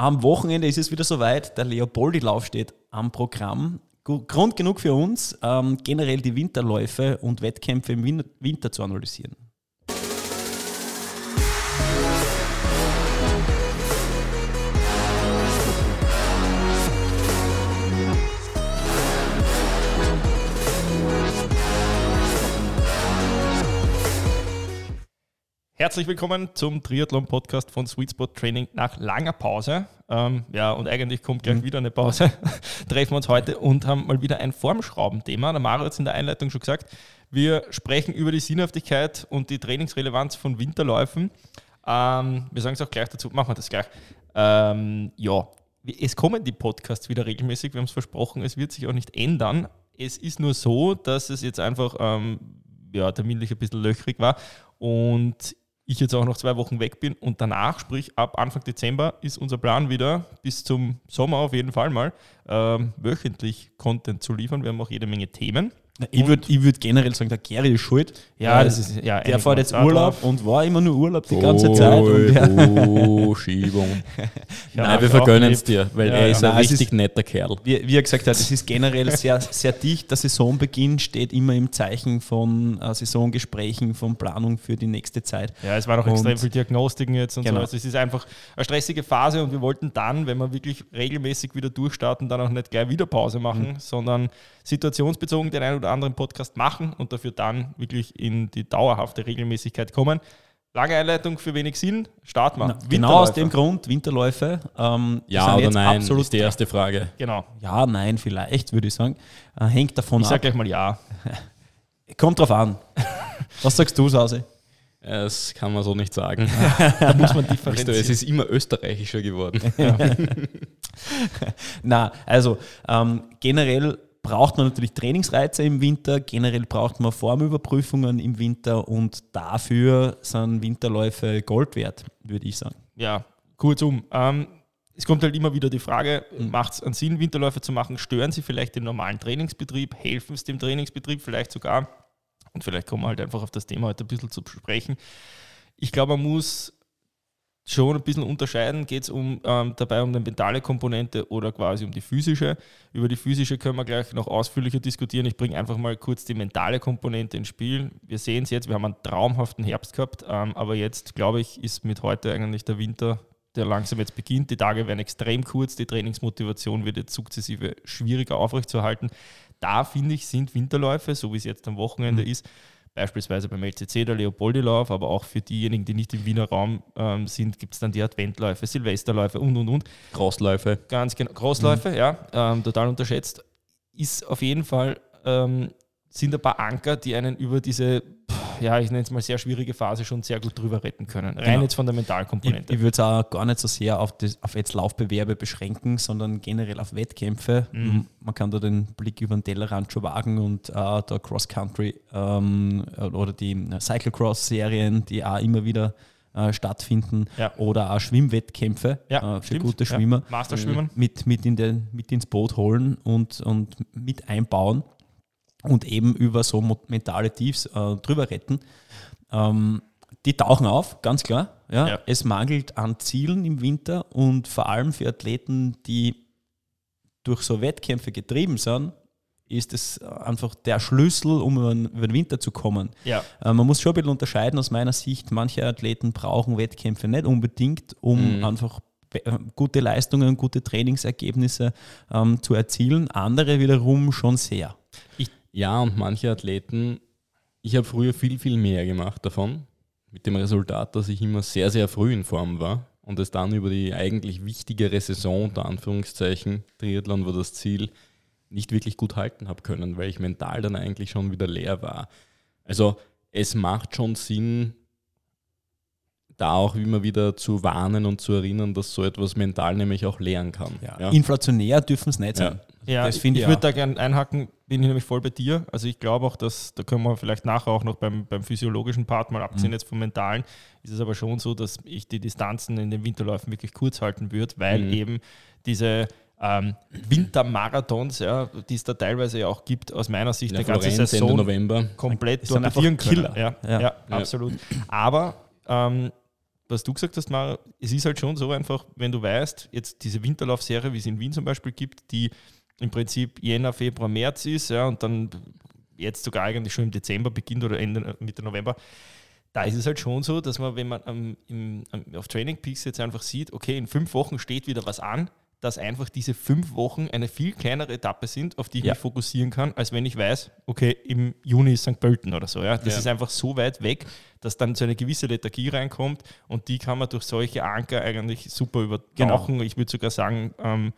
Am Wochenende ist es wieder soweit. Der Leopoldi-Lauf steht am Programm. Grund genug für uns, ähm, generell die Winterläufe und Wettkämpfe im Winter zu analysieren. Herzlich willkommen zum Triathlon-Podcast von Sweet Spot Training nach langer Pause. Ähm, ja, und eigentlich kommt gleich mhm. wieder eine Pause. Treffen wir uns heute und haben mal wieder ein Formschraubenthema. Der Mario hat es in der Einleitung schon gesagt. Wir sprechen über die Sinnhaftigkeit und die Trainingsrelevanz von Winterläufen. Ähm, wir sagen es auch gleich dazu, machen wir das gleich. Ähm, ja, es kommen die Podcasts wieder regelmäßig, wir haben es versprochen, es wird sich auch nicht ändern. Es ist nur so, dass es jetzt einfach ähm, ja, terminlich ein bisschen löchrig war und ich jetzt auch noch zwei Wochen weg bin und danach, sprich ab Anfang Dezember, ist unser Plan wieder bis zum Sommer auf jeden Fall mal ähm, wöchentlich Content zu liefern. Wir haben auch jede Menge Themen. Ich würde würd generell sagen, der Gary ist schuld. Ja, das ist, ja der fährt jetzt Urlaub und war immer nur Urlaub die ganze oh, Zeit. Oh, Schiebung. ja, Nein, wir vergönnen es dir, weil ja, er ist ja. ein Nein, richtig ist, netter Kerl. Wie, wie, er gesagt hat, es ist generell sehr, sehr dicht. Der Saisonbeginn steht immer im Zeichen von äh, Saisongesprächen, von Planung für die nächste Zeit. Ja, es war auch extrem viel Diagnostiken jetzt und genau. so. Also es ist einfach eine stressige Phase und wir wollten dann, wenn wir wirklich regelmäßig wieder durchstarten, dann auch nicht gleich wieder Pause machen, mhm. sondern situationsbezogen den einen oder anderen Podcast machen und dafür dann wirklich in die dauerhafte Regelmäßigkeit kommen. Lange Einleitung für wenig Sinn, start mal. genau aus dem Grund, Winterläufe. Ähm, ja oder nein, absolut ist die erste Frage. Genau. Ja, nein, vielleicht, würde ich sagen. Äh, hängt davon ich ab. Ich sage gleich mal ja. Kommt drauf an. Was sagst du, Sase? Das kann man so nicht sagen. da muss man differenzieren. Es ist immer österreichischer geworden. Na, also ähm, generell braucht man natürlich Trainingsreize im Winter, generell braucht man Formüberprüfungen im Winter und dafür sind Winterläufe Gold wert, würde ich sagen. Ja, kurzum. Ähm, es kommt halt immer wieder die Frage, mhm. macht es einen Sinn, Winterläufe zu machen? Stören sie vielleicht den normalen Trainingsbetrieb? Helfen es dem Trainingsbetrieb vielleicht sogar? Und vielleicht kommen wir halt einfach auf das Thema heute ein bisschen zu sprechen. Ich glaube, man muss schon ein bisschen unterscheiden. Geht es um, ähm, dabei um die mentale Komponente oder quasi um die physische? Über die physische können wir gleich noch ausführlicher diskutieren. Ich bringe einfach mal kurz die mentale Komponente ins Spiel. Wir sehen es jetzt, wir haben einen traumhaften Herbst gehabt, ähm, aber jetzt, glaube ich, ist mit heute eigentlich der Winter, der langsam jetzt beginnt. Die Tage werden extrem kurz, die Trainingsmotivation wird jetzt sukzessive schwieriger aufrechtzuerhalten. Da finde ich, sind Winterläufe, so wie es jetzt am Wochenende mhm. ist, beispielsweise beim LCC der Leopoldi-Lauf, aber auch für diejenigen, die nicht im Wiener Raum ähm, sind, gibt es dann die Adventläufe, Silvesterläufe und und und. Crossläufe. Ganz genau, Crossläufe, mhm. ja, ähm, total unterschätzt. Ist auf jeden Fall, ähm, sind ein paar Anker, die einen über diese ja, ich nenne es mal sehr schwierige Phase schon sehr gut drüber retten können. Rein genau. jetzt von der Mentalkomponente. Ich, ich würde es auch gar nicht so sehr auf, das, auf jetzt Laufbewerbe beschränken, sondern generell auf Wettkämpfe. Mhm. Man kann da den Blick über den Tellerrand schon wagen und äh, da Cross-Country ähm, oder die Cyclocross-Serien, die auch immer wieder äh, stattfinden ja. oder auch Schwimmwettkämpfe ja, äh, für stimmt. gute Schwimmer ja. Masterschwimmen. Äh, mit, mit, in den, mit ins Boot holen und, und mit einbauen und eben über so mentale Tiefs äh, drüber retten. Ähm, die tauchen auf, ganz klar. Ja. ja. Es mangelt an Zielen im Winter und vor allem für Athleten, die durch so Wettkämpfe getrieben sind, ist es einfach der Schlüssel, um über den Winter zu kommen. Ja. Äh, man muss schon ein bisschen unterscheiden aus meiner Sicht. Manche Athleten brauchen Wettkämpfe nicht unbedingt, um mhm. einfach äh, gute Leistungen, gute Trainingsergebnisse ähm, zu erzielen. Andere wiederum schon sehr. Ich ja, und manche Athleten, ich habe früher viel, viel mehr gemacht davon, mit dem Resultat, dass ich immer sehr, sehr früh in Form war und es dann über die eigentlich wichtigere Saison, unter Anführungszeichen, Triathlon war das Ziel, nicht wirklich gut halten habe können, weil ich mental dann eigentlich schon wieder leer war. Also es macht schon Sinn, da auch immer wieder zu warnen und zu erinnern, dass so etwas mental nämlich auch lernen kann. Ja. Ja. Inflationär dürfen es nicht sein. Ja, das ich, ich würde da gerne einhaken, bin ich nämlich voll bei dir. Also ich glaube auch, dass, da können wir vielleicht nachher auch noch beim, beim physiologischen Part mal abziehen, mhm. jetzt vom mentalen, ist es aber schon so, dass ich die Distanzen in den Winterläufen wirklich kurz halten würde, weil mhm. eben diese ähm, Wintermarathons, ja, die es da teilweise ja auch gibt, aus meiner Sicht eine ganze Saison November. komplett torpedieren können. Killer. Ja, ja. ja, absolut. Aber ähm, was du gesagt hast, Mara, es ist halt schon so einfach, wenn du weißt, jetzt diese Winterlaufserie, wie es in Wien zum Beispiel gibt, die im Prinzip Jänner, Februar, März ist, ja, und dann jetzt sogar eigentlich schon im Dezember beginnt oder Ende, Mitte November, da ist es halt schon so, dass man, wenn man am, im, am, auf Training Peaks jetzt einfach sieht, okay, in fünf Wochen steht wieder was an, dass einfach diese fünf Wochen eine viel kleinere Etappe sind, auf die ich Ja. mich fokussieren kann, als wenn ich weiß, okay, im Juni ist St. Pölten oder so. Ja? Das Ja. ist einfach so weit weg, dass dann so eine gewisse Lethargie reinkommt und die kann man durch solche Anker eigentlich super übertauchen. Ich würde sogar sagen, ähm,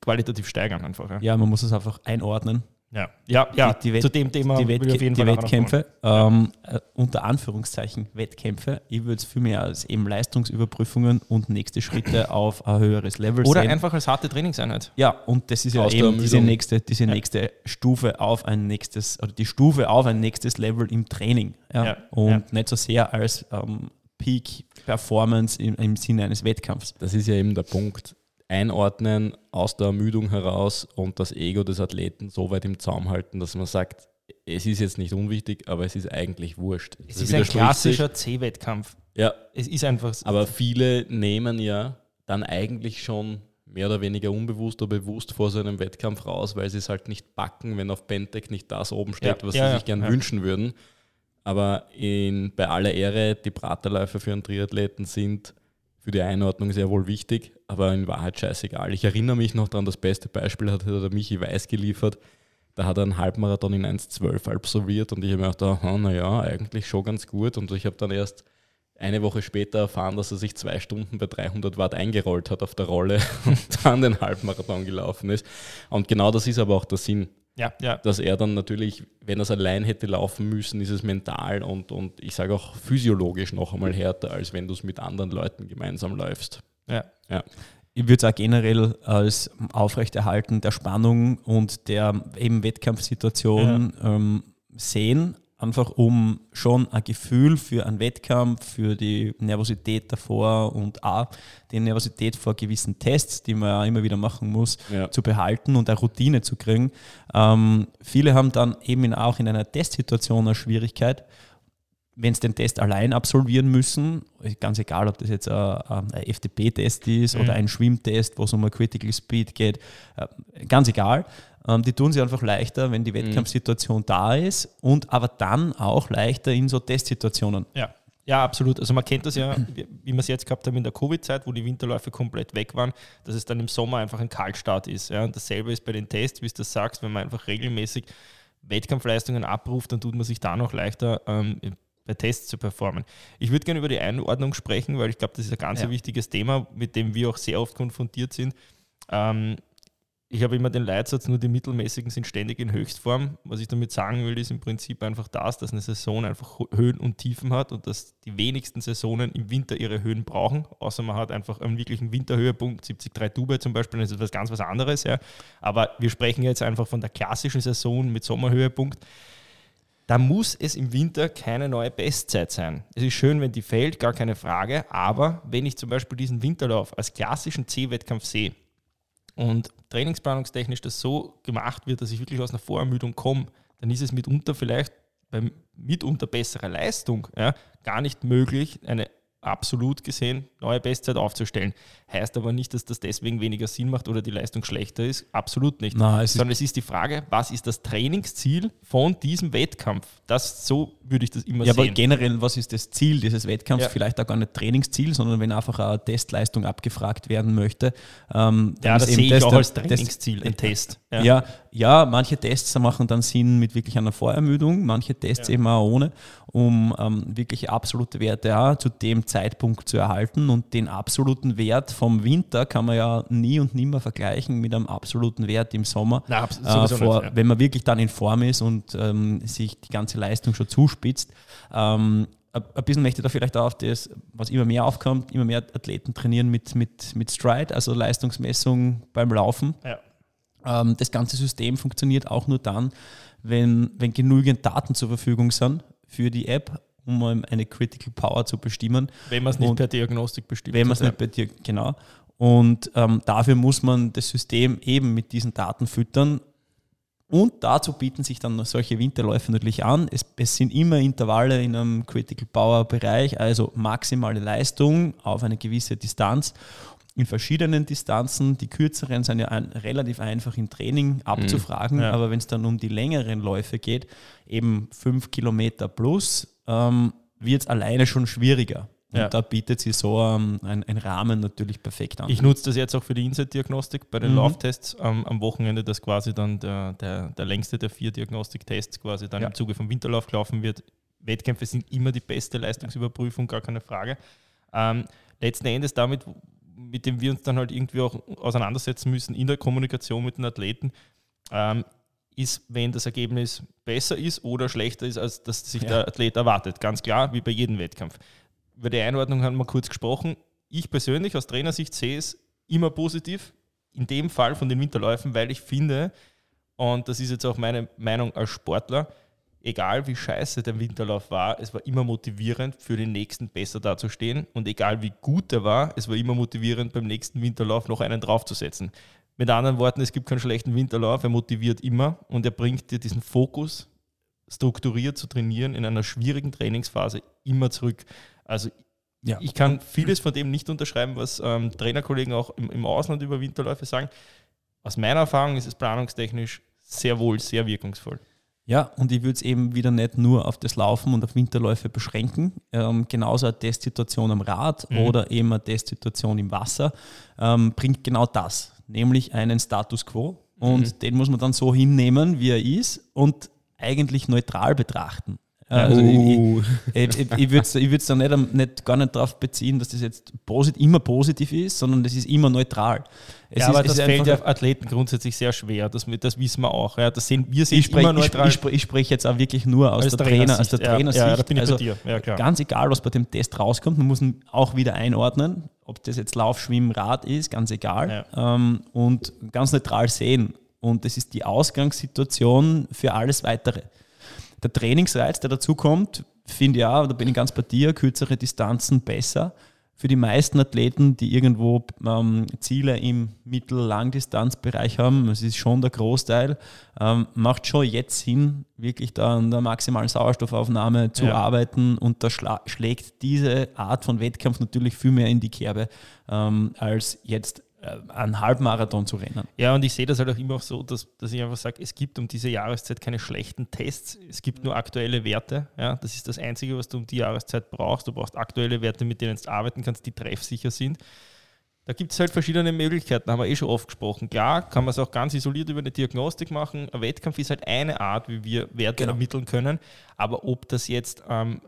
qualitativ steigern einfach. Ja, Ja, man muss es einfach einordnen. ja, ja, ja Die- die zu dem Thema die, will ich Wettkä auf jeden die. Wettkämpfe, ähm, äh, unter Anführungszeichen Wettkämpfe, ich würde es viel mehr als eben Leistungsüberprüfungen und nächste Schritte auf ein höheres Level Oder sehen. einfach als harte Trainingseinheit. Ja, und das ist ja Aus eben diese nächste, diese nächste Stufe auf ein nächstes, oder die Stufe auf ein nächstes Level im Training. Ja? Ja, Und ja. nicht so sehr als ähm, Peak Performance im, im Sinne eines Wettkampfs. Das ist ja eben der Punkt. Einordnen aus der Ermüdung heraus und das Ego des Athleten so weit im Zaum halten, dass man sagt, es ist jetzt nicht unwichtig, aber es ist eigentlich wurscht. Es Das ist ein klassischer C-Wettkampf. Ja, Es ist einfach so. aber viele nehmen ja dann eigentlich schon mehr oder weniger unbewusst oder bewusst vor so einem Wettkampf raus, weil sie es halt nicht backen, wenn auf Pentec nicht das oben steht, Ja, was ja, sie ja, sich gern wünschen würden. Aber in, bei aller Ehre, die Praterläufe für einen Triathleten sind für die Einordnung sehr wohl wichtig, aber in Wahrheit scheißegal. Ich erinnere mich noch daran, das beste Beispiel hat der Michi Weiß geliefert. Da hat er einen Halbmarathon in 1,12 absolviert und ich habe mir gedacht, aha, naja, eigentlich schon ganz gut. Und ich habe dann erst eine Woche später erfahren, dass er sich zwei Stunden bei 300 Watt eingerollt hat auf der Rolle und dann den Halbmarathon gelaufen ist. Und genau das ist aber auch der Sinn, ja, ja. dass er dann natürlich, wenn er es allein hätte laufen müssen, ist es mental und, und ich sage auch physiologisch noch einmal härter, als wenn du es mit anderen Leuten gemeinsam läufst. ja. Ja. Ich würde es auch generell als Aufrechterhalten der Spannung und der eben Wettkampfsituation ähm, sehen, einfach um schon ein Gefühl für einen Wettkampf, für die Nervosität davor und auch die Nervosität vor gewissen Tests, die man ja immer wieder machen muss, Ja. zu behalten und eine Routine zu kriegen. Ähm, viele haben dann eben auch in einer Testsituation eine Schwierigkeit, wenn sie den Test allein absolvieren müssen, ganz egal, ob das jetzt ein, ein FTP-Test ist Mhm. oder ein Schwimmtest, wo es um eine Critical Speed geht, äh, ganz egal. Ähm, Die tun sie einfach leichter, wenn die Wettkampfsituation da ist und aber dann auch leichter in so Testsituationen. Ja. Ja, absolut. Also man kennt das ja, wie wir es jetzt gehabt haben in der Covid-Zeit, wo die Winterläufe komplett weg waren, dass es dann im Sommer einfach ein Kaltstart ist. Ja. Und dasselbe ist bei den Tests, wie du das sagst, wenn man einfach regelmäßig Wettkampfleistungen abruft, dann tut man sich da noch leichter ähm, bei Tests zu performen. Ich würde gerne über die Einordnung sprechen, weil ich glaube, das ist ein ganz Ja. wichtiges Thema, mit dem wir auch sehr oft konfrontiert sind. Ähm, ich habe immer den Leitsatz, nur die Mittelmäßigen sind ständig in Höchstform. Was ich damit sagen will, ist im Prinzip einfach das, dass eine Saison einfach Höhen und Tiefen hat und dass die wenigsten Saisonen im Winter ihre Höhen brauchen, außer man hat einfach einen wirklichen Winterhöhepunkt, 73 Dubai zum Beispiel, das ist was ganz was anderes. Ja. Aber wir sprechen jetzt einfach von der klassischen Saison mit Sommerhöhepunkt. Da muss es im Winter keine neue Bestzeit sein. Es ist schön, wenn die fällt, gar keine Frage. Aber wenn ich zum Beispiel diesen Winterlauf als klassischen C-Wettkampf sehe und trainingsplanungstechnisch das so gemacht wird, dass ich wirklich aus einer Vorermüdung komme, dann ist es mitunter vielleicht bei mitunter besserer Leistung ja, gar nicht möglich, eine absolut gesehen neue Bestzeit aufzustellen. Heißt aber nicht, dass das deswegen weniger Sinn macht oder die Leistung schlechter ist. Absolut nicht. Na, es ist- Sondern es ist die Frage, was ist das Trainingsziel von diesem Wettkampf? Das, so würde ich das immer Ja, aber sehen. generell, was ist das Ziel dieses Wettkampfs? Ja. Vielleicht auch gar nicht Trainingsziel, sondern wenn einfach eine Testleistung abgefragt werden möchte. Ähm, dann ja, ist das sehe ich auch der- als Trainingsziel, ein Test. Ja. ja, manche Tests machen dann Sinn mit wirklich einer Vorermüdung, manche Tests Ja. eben auch ohne, um ähm, wirklich absolute Werte auch zu dem Zeitpunkt zu erhalten. Und den absoluten Wert vom Winter kann man ja nie und nimmer vergleichen mit einem absoluten Wert im Sommer. Na, Äh, vor, nicht, ja. Wenn man wirklich dann in Form ist und ähm, sich die ganze Leistung schon zuspitzt. Ähm, ein ein bisschen möchte ich da vielleicht auch auf das, was immer mehr aufkommt, immer mehr Athleten trainieren mit, mit, mit Stride, also Leistungsmessung beim Laufen. Ja. Ähm, das ganze System funktioniert auch nur dann, wenn, wenn genügend Daten zur Verfügung sind für die App, um eine Critical Power zu bestimmen. Wenn man es nicht per Diagnostik bestimmt. Wenn man es nicht bei dir, genau. Und ähm, dafür muss man das System eben mit diesen Daten füttern. Und dazu bieten sich dann solche Winterläufe natürlich an. Es, es, sind immer Intervalle in einem Critical Power Bereich, also maximale Leistung auf eine gewisse Distanz in verschiedenen Distanzen. Die kürzeren sind ja ein, relativ einfach im Training abzufragen, mhm. ja. aber wenn es dann um die längeren Läufe geht, eben fünf Kilometer plus, ähm, wird es alleine schon schwieriger. Und ja. da bietet sie so ähm, ein, ein, Rahmen natürlich perfekt an. Ich nutze das jetzt auch für die Insight-Diagnostik bei den mhm. Lauftests ähm, am Wochenende, dass quasi dann der, der, der längste der vier Diagnostiktests quasi dann ja. im Zuge vom Winterlauf gelaufen wird. Wettkämpfe sind immer die beste Leistungsüberprüfung, gar keine Frage. Ähm, letzten Endes damit, mit dem wir uns dann halt irgendwie auch auseinandersetzen müssen in der Kommunikation mit den Athleten, ähm, ist, wenn das Ergebnis besser ist oder schlechter ist, als das sich ja. der Athlet erwartet. Ganz klar, wie bei jedem Wettkampf über die Einordnung haben wir kurz gesprochen. Ich persönlich aus Trainersicht sehe es immer positiv, in dem Fall von den Winterläufen, weil ich finde, und das ist jetzt auch meine Meinung als Sportler, egal wie scheiße der Winterlauf war, es war immer motivierend, für den nächsten besser dazustehen. Und egal wie gut er war, es war immer motivierend, beim nächsten Winterlauf noch einen draufzusetzen. Mit anderen Worten, es gibt keinen schlechten Winterlauf, er motiviert immer und er bringt dir diesen Fokus, strukturiert zu trainieren in einer schwierigen Trainingsphase immer zurück. Also ja. ich kann vieles von dem nicht unterschreiben, was ähm, Trainerkollegen auch im, im Ausland über Winterläufe sagen. Aus meiner Erfahrung ist es planungstechnisch sehr wohl sehr wirkungsvoll. Ja, und ich würde es eben wieder nicht nur auf das Laufen und auf Winterläufe beschränken. Ähm, genauso eine Testsituation am Rad mhm. oder eben eine Testsituation im Wasser ähm, bringt genau das, nämlich einen Status quo. Und mhm. den muss man dann so hinnehmen, wie er ist und eigentlich neutral betrachten. Also uh. ich, ich, ich würde es ich nicht, nicht, gar nicht darauf beziehen, dass das jetzt posit, immer positiv ist, sondern das ist immer neutral. Es ja, ist, aber das fällt ja Athleten grundsätzlich sehr schwer, das, das wissen wir auch. Ja, das sehen, wir sehen ich sprech, immer neutral. Ich, ich, ich spreche jetzt auch wirklich nur aus, aus der, Trainer, aus der Trainersicht. Ja, ja, da bin ich also, bei dir. Ja, klar. Ganz egal, was bei dem Test rauskommt, man muss ihn auch wieder einordnen, ob das jetzt Lauf, Schwimmen, Rad ist, ganz egal. Ähm, und ganz neutral sehen. Und das ist die Ausgangssituation für alles Weitere. Der Trainingsreiz, der dazu kommt, finde ich ja, da bin ich ganz bei dir, kürzere Distanzen besser. Für die meisten Athleten, die irgendwo ähm, Ziele im Mittel-Langdistanzbereich haben, das ist schon der Großteil, ähm, macht schon jetzt Sinn, wirklich da an der maximalen Sauerstoffaufnahme zu ja. arbeiten und da schlägt diese Art von Wettkampf natürlich viel mehr in die Kerbe, ähm, als jetzt einen Halbmarathon zu rennen. Ja, und ich sehe das halt auch immer so, dass, dass ich einfach sage, es gibt um diese Jahreszeit keine schlechten Tests, es gibt nur aktuelle Werte. Ja, das ist das Einzige, was du um die Jahreszeit brauchst. Du brauchst aktuelle Werte, mit denen du arbeiten kannst, die treffsicher sind. Da gibt es halt verschiedene Möglichkeiten, haben wir eh schon oft gesprochen. Klar, kann man es auch ganz isoliert über eine Diagnostik machen. Ein Wettkampf ist halt eine Art, wie wir Werte genau. ermitteln können. Aber ob das jetzt ähm,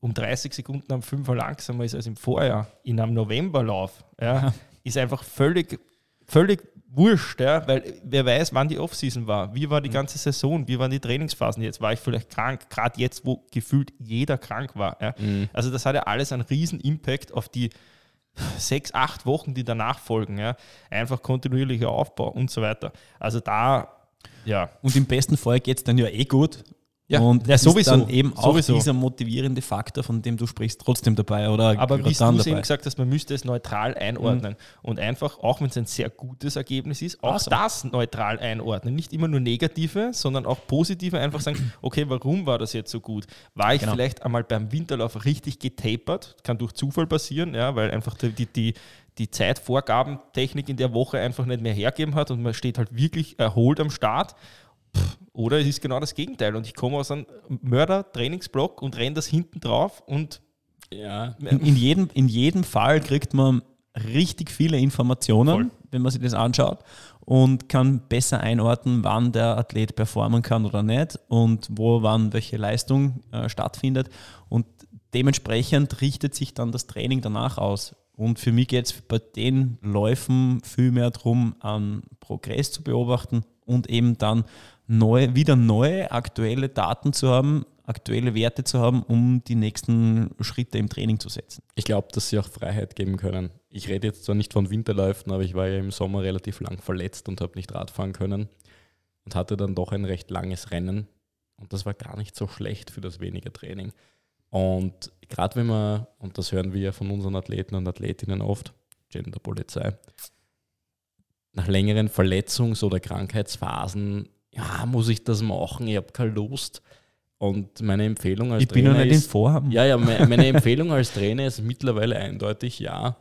um 30 Sekunden am 5 langsamer ist als im Vorjahr in einem Novemberlauf, ja, ist einfach völlig, völlig wurscht, ja, weil wer weiß, wann die Offseason war, wie war die mhm. ganze Saison, wie waren die Trainingsphasen jetzt, war ich vielleicht krank, gerade jetzt, wo gefühlt jeder krank war. Ja. Mhm. Also das hat ja alles einen riesen Impact auf die sechs, acht Wochen, die danach folgen. Ja. Einfach kontinuierlicher Aufbau und so weiter. Also da, ja. Und im besten Fall geht es dann ja eh gut, ja, und ja, sowieso. ist dann eben sowieso. auch dieser motivierende Faktor, von dem du sprichst, trotzdem dabei. Oder Aber wie du eben gesagt hast, man müsste es neutral einordnen. Mhm. Und einfach, auch wenn es ein sehr gutes Ergebnis ist, auch also. das neutral einordnen. Nicht immer nur negative, sondern auch positive. Einfach sagen, okay, warum war das jetzt so gut? War ich genau. vielleicht einmal beim Winterlauf richtig getapert? Kann durch Zufall passieren, ja, weil einfach die, die, die die Zeitvorgabentechnik in der Woche einfach nicht mehr hergeben hat und man steht halt wirklich erholt am Start oder es ist genau das Gegenteil und ich komme aus einem Mörder-Trainingsblock und renne das hinten drauf und ja. In, in, jedem, in jedem Fall kriegt man richtig viele Informationen, Voll. wenn man sich das anschaut und kann besser einordnen, wann der Athlet performen kann oder nicht und wo wann welche Leistung äh, stattfindet. Und dementsprechend richtet sich dann das Training danach aus. Und für mich geht es bei den Läufen viel mehr darum, einen Progress zu beobachten und eben dann neu, wieder neue, aktuelle Daten zu haben, aktuelle Werte zu haben, um die nächsten Schritte im Training zu setzen. Ich glaube, dass sie auch Freiheit geben können. Ich rede jetzt zwar nicht von Winterläufen, aber ich war ja im Sommer relativ lang verletzt und habe nicht Radfahren können und hatte dann doch ein recht langes Rennen. Und das war gar nicht so schlecht für das weniger Training. Und gerade wenn man, und das hören wir ja von unseren Athleten und Athletinnen oft, Genderpolizei, nach längeren Verletzungs- oder Krankheitsphasen ja, muss ich das machen? Ich habe keine Lust. Und meine Empfehlung als Ich bin Trainer noch nicht ist, Form. ja, ja, me- meine Empfehlung als Trainer ist mittlerweile eindeutig ja,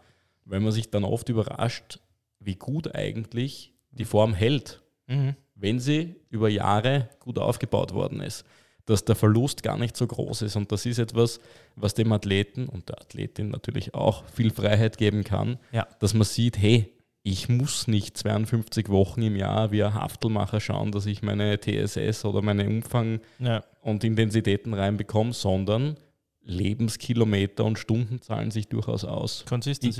weil man sich dann oft überrascht, wie gut eigentlich die Form hält, Mhm. wenn sie über Jahre gut aufgebaut worden ist. Dass der Verlust gar nicht so groß ist. Und das ist etwas, was dem Athleten und der Athletin natürlich auch viel Freiheit geben kann, Ja. dass man sieht, hey, ich muss nicht 52 Wochen im Jahr wie ein Haftelmacher schauen, dass ich meine TSS oder meine Umfang Ja. und Intensitäten reinbekomme, sondern Lebenskilometer und Stunden zahlen sich durchaus aus.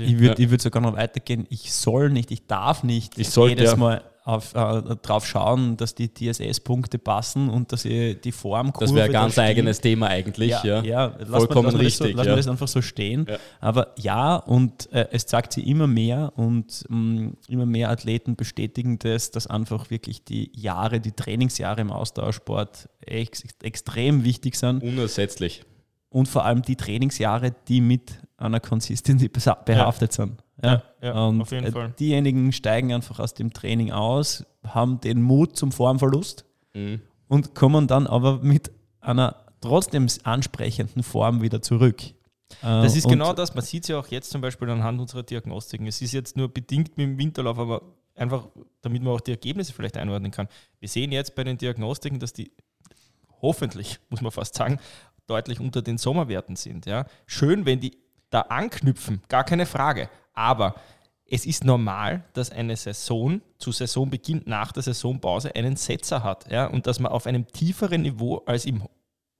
Ich, ich würde ich würd sogar noch weitergehen. Ich soll nicht, ich darf nicht Ich sollte, jedes ja. Mal auf, äh, drauf schauen, dass die TSS-Punkte passen und dass ich die Formkurve Das wäre ein da ganz stimmt. eigenes Thema eigentlich. Ja, Ja, ja. Vollkommen lass richtig, so, lass ja. mal das einfach so stehen. Ja. Aber ja, und äh, es zeigt sich immer mehr und mh, immer mehr Athleten bestätigen das, dass einfach wirklich die Jahre, die Trainingsjahre im Austauschsport ex extrem wichtig sind Unersetzlich. und vor allem die Trainingsjahre, die mit einer Consistency behaftet sind. Ja, ja, und auf jeden äh, Fall. diejenigen steigen einfach aus dem Training aus, haben den Mut zum Formverlust Mhm. und kommen dann aber mit einer trotzdem ansprechenden Form wieder zurück. Das Äh, ist und genau das. Man sieht es ja auch jetzt zum Beispiel anhand unserer Diagnostiken. Es ist jetzt nur bedingt mit dem Winterlauf, aber einfach, damit man auch die Ergebnisse vielleicht einordnen kann. Wir sehen jetzt bei den Diagnostiken, dass die hoffentlich, muss man fast sagen, deutlich unter den Sommerwerten sind. Ja. Schön, wenn die da anknüpfen, gar keine Frage. Aber es ist normal, dass eine Saison zu Saisonbeginn nach der Saisonpause einen Setzer hat ja, und dass man auf einem tieferen Niveau als im,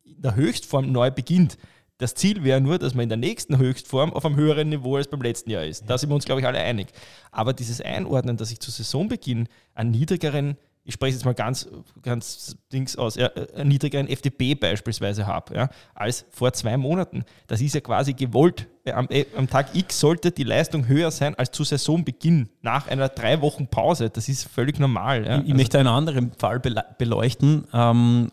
in der Höchstform neu beginnt. Das Ziel wäre nur, dass man in der nächsten Höchstform auf einem höheren Niveau als beim letzten Jahr ist. Da sind wir uns, glaube ich, alle einig. Aber dieses Einordnen, dass ich zu Saisonbeginn einen niedrigeren, ich spreche jetzt mal ganz, ganz Dings aus, ja, einen niedrigeren FDP beispielsweise habe, ja, als vor zwei Monaten, das ist ja quasi gewollt. Am, äh, am Tag X sollte die Leistung höher sein als zu Saisonbeginn, nach einer drei Wochen Pause. Das ist völlig normal. Ja. ich, ich möchte einen anderen Fall bele- beleuchten. Ähm,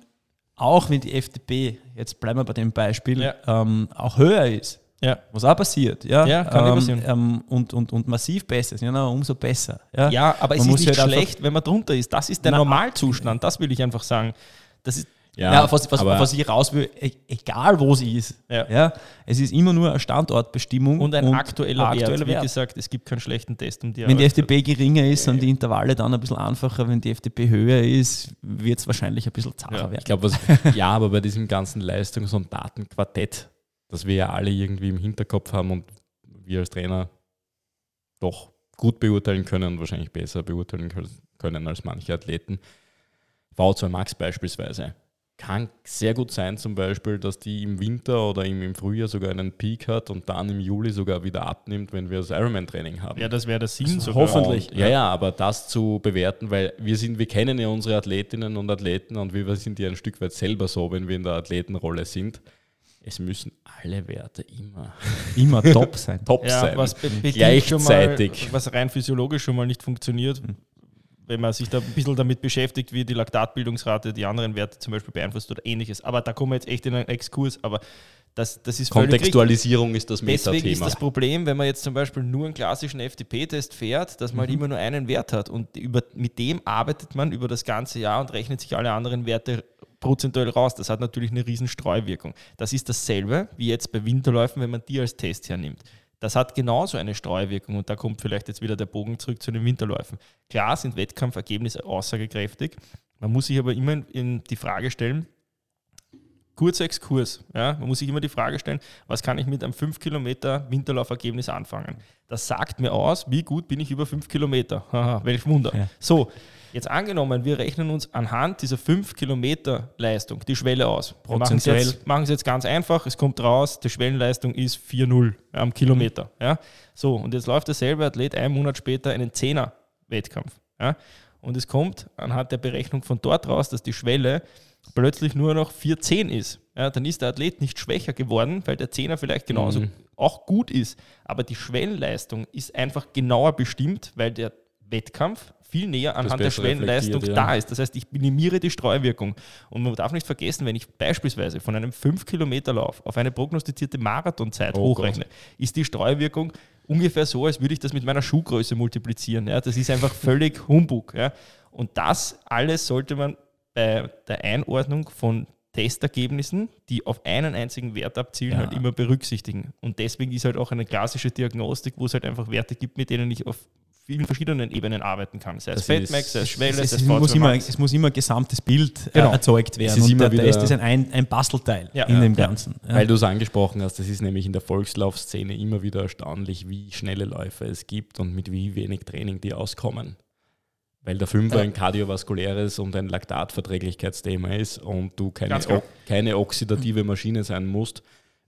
auch wenn die FDP, jetzt bleiben wir bei dem Beispiel, ähm, auch höher ist, ja. was auch passiert, ja, Ja, kann ähm, passieren. ähm, und, und, und massiv besser ist, ja, na, umso besser. Ja, Ja, aber es Man ist muss nicht halt schlecht, wenn man drunter ist. Das ist der Na, Normalzustand, das will ich einfach sagen. Das ist, Ja, was, was, aber was ich raus will, e- egal wo sie ist. Ja. es ist immer nur eine Standortbestimmung und ein aktueller, aktueller Wert. Wie gesagt, es gibt keinen schlechten Test um die Wenn die. FDP geringer ist, sind die Intervalle dann ein bisschen einfacher. Wenn die FDP höher ist, wird es wahrscheinlich ein bisschen zacher Ja, werden. Ich glaube, was ja, aber bei diesem ganzen Leistungs- und Datenquartett, das wir ja alle irgendwie im Hinterkopf haben und wir als Trainer doch gut beurteilen können und wahrscheinlich besser beurteilen kö- können als manche Athleten. V2 Max beispielsweise. Kann sehr gut sein, zum Beispiel, dass die im Winter oder im, Frühjahr sogar einen Peak hat und dann im Juli sogar wieder abnimmt, wenn wir das Ironman-Training haben. ja, das wäre der Sinn sogar. hoffentlich. Und, ja, ja, aber das zu bewerten, weil wir sind, wir kennen ja unsere Athletinnen und Athleten und wir sind ja ein Stück weit selber so, wenn wir in der Athletenrolle sind. Es müssen alle Werte immer Immer top sein. top Ja, sein. was Gleichzeitig. Schon mal, was rein physiologisch schon mal nicht funktioniert, wenn man sich da ein bisschen damit beschäftigt, wie die Laktatbildungsrate die anderen Werte zum Beispiel beeinflusst oder ähnliches. Aber da kommen wir jetzt echt in einen Exkurs, aber das, das ist richtig. Kontextualisierung ist das Deswegen ist Metathema. das Problem, wenn man jetzt zum Beispiel nur einen klassischen FTP-Test fährt, dass man halt immer nur einen Wert hat. Und über, mit dem arbeitet man über das ganze Jahr und rechnet sich alle anderen Werte prozentuell raus. Das hat natürlich eine riesen Streuwirkung. Das ist dasselbe wie jetzt bei Winterläufen, wenn man die als Test hernimmt. Das hat genauso eine Streuwirkung und da kommt vielleicht jetzt wieder der Bogen zurück zu den Winterläufen. Klar sind Wettkampfergebnisse aussagekräftig. Man muss sich aber immer in, in die Frage stellen, kurzer Exkurs. Ja? Man muss sich immer die Frage stellen, was kann ich mit einem 5 Kilometer Winterlaufergebnis anfangen? Das sagt mir aus, wie gut bin ich über 5 Kilometer. Haha, welch Wunder. Ja. So, jetzt angenommen, wir rechnen uns anhand dieser 5 Kilometer Leistung die Schwelle aus. Wir machen es jetzt, machen es jetzt ganz einfach. Es kommt raus, die Schwellenleistung ist 4,0 am Kilometer. Ja? So, und jetzt läuft derselbe Athlet einen Monat später einen 10er Wettkampf. Ja? Und es kommt anhand der Berechnung von dort raus, dass die Schwelle plötzlich nur noch 4,10 ist. Ja, dann ist der Athlet nicht schwächer geworden, weil der Zehner vielleicht genauso Mhm. auch gut ist. Aber die Schwellenleistung ist einfach genauer bestimmt, weil der Wettkampf viel näher anhand der Schwellenleistung ja. da ist. Das heißt, ich minimiere die Streuwirkung. Und man darf nicht vergessen, wenn ich beispielsweise von einem 5-Kilometer-Lauf auf eine prognostizierte Marathonzeit Oh hochrechne, ist die Streuwirkung ungefähr so, als würde ich das mit meiner Schuhgröße multiplizieren. Ja, das ist einfach völlig Humbug. Ja. Und das alles sollte man bei der Einordnung von Testergebnissen, die auf einen einzigen Wert abzielen, Ja. halt immer berücksichtigen. Und deswegen ist halt auch eine klassische Diagnostik, wo es halt einfach Werte gibt, mit denen ich auf vielen verschiedenen Ebenen arbeiten kann. Sei es Das Fatmax, sei es Schwelle, sei es, es muss V2 immer, Max. es muss immer ein gesamtes Bild Genau. äh, erzeugt werden. Es ist und immer da, da wieder- ist ein, ein, ein Bastelteil Ja, in ja, dem. Ganzen. Ja. Weil du es angesprochen hast, das ist nämlich in der Volkslaufszene immer wieder erstaunlich, wie schnelle Läufer es gibt und mit wie wenig Training die auskommen. Weil der Fünfer Ja. ein kardiovaskuläres und ein Laktatverträglichkeitsthema ist und du keine, keine oxidative Maschine sein musst,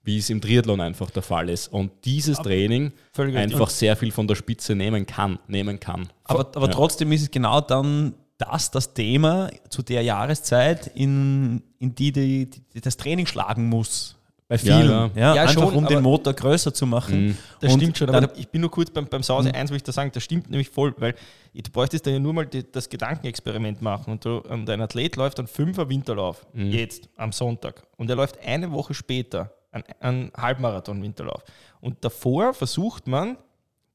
wie es im Triathlon einfach der Fall ist. Und dieses Training Völlig richtig. einfach sehr viel von der Spitze nehmen kann, nehmen kann. aber aber Ja. trotzdem ist es genau dann das das Thema zu der Jahreszeit, in, in die, die, die das Training schlagen muss. Bei vielen. ja. Ja, Ja, einfach schon, um den aber- Motor größer zu machen. Mhm. Das Und stimmt schon, dann- aber ich bin nur kurz beim, beim Sause 1, wo ich da sagen, das stimmt nämlich voll, weil du bräuchtest da ja nur mal die, das Gedankenexperiment machen und, du, und ein Athlet läuft einen Fünfer Winterlauf, jetzt am Sonntag, und er läuft eine Woche später einen, einen Halbmarathon-Winterlauf. Und davor versucht man,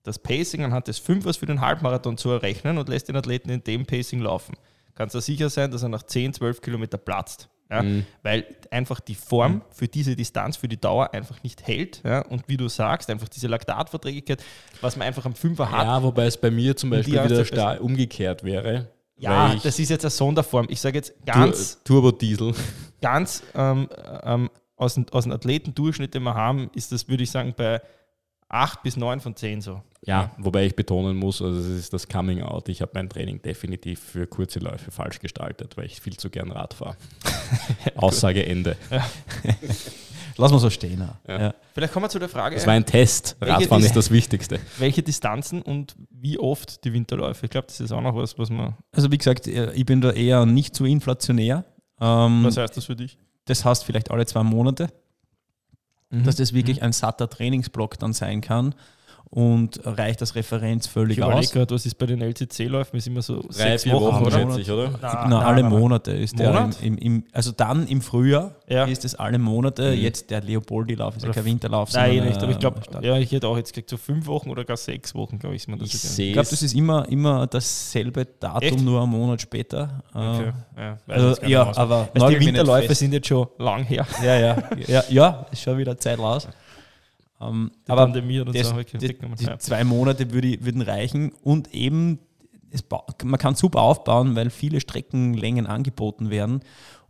das Pacing anhand des Fünfers für den Halbmarathon zu errechnen und lässt den Athleten in dem Pacing laufen. Kannst du sicher sein, dass er nach 10, 12 Kilometer platzt. Ja? Weil einfach die Form für diese Distanz, für die Dauer einfach nicht hält. Ja? Und wie du sagst, einfach diese Laktatverträglichkeit, was man einfach am Fünfer hat. Ja, wobei es bei mir zum Beispiel wieder stark umgekehrt wäre. Ja, das ist jetzt eine Sonderform. Ich sage jetzt Tur- ganz, Turbodiesel. ganz ähm, ähm, aus, dem- aus dem Athletendurchschnitt, den wir haben, ist das, würde ich sagen, bei 8 bis 9 von 10 so. Ja, wobei ich betonen muss, also es ist das Coming Out. Ich habe mein Training definitiv für kurze Läufe falsch gestaltet, weil ich viel zu gern Rad fahre. Aussage Ende. Lass mal so stehen. Ja. Ja. Vielleicht kommen wir zu der Frage, Das war ein Test. Radfahren ist das Wichtigste. welche Distanzen und wie oft die Winterläufe. Ich glaube, das ist auch noch was, was man. Also wie gesagt, äh, ich bin da eher nicht so inflationär. Ähm, Was heißt das für dich? Das heißt vielleicht alle zwei Monate, Mhm. dass das wirklich ein satter Trainingsblock dann sein kann und reicht als Referenz Ich völlig überlege aus. gerade, was ist bei den LCC-Läufen? Ist immer so Drei, sechs vier Wochen, oder? schätze ich, oder? Na, Na, na, alle na, na. Monate ist der. Monat? Im, im, also dann im Frühjahr Ja. ist es alle Monate. Mhm. Jetzt der Leopoldi-Lauf ist ja kein Winterlauf. Nein, sondern, nicht, aber ich äh, glaube, Start- ja, ich hätte auch jetzt gesagt, so fünf Wochen oder gar sechs Wochen, glaube ich, ist mir das Ich Ich glaube, das ist immer, immer dasselbe Datum, Echt? nur einen Monat später. Äh, Okay. Ja, weiß Also, ja, aber Weißt, die Winterläufe sind jetzt schon lang her. Ja, ja, ja, ja, ist schon wieder Zeit raus. Ähm, aber Pandemie das, auch wirklich die, die Ja. zwei Monate würde, würden reichen und eben, es, man kann super aufbauen, weil viele Streckenlängen angeboten werden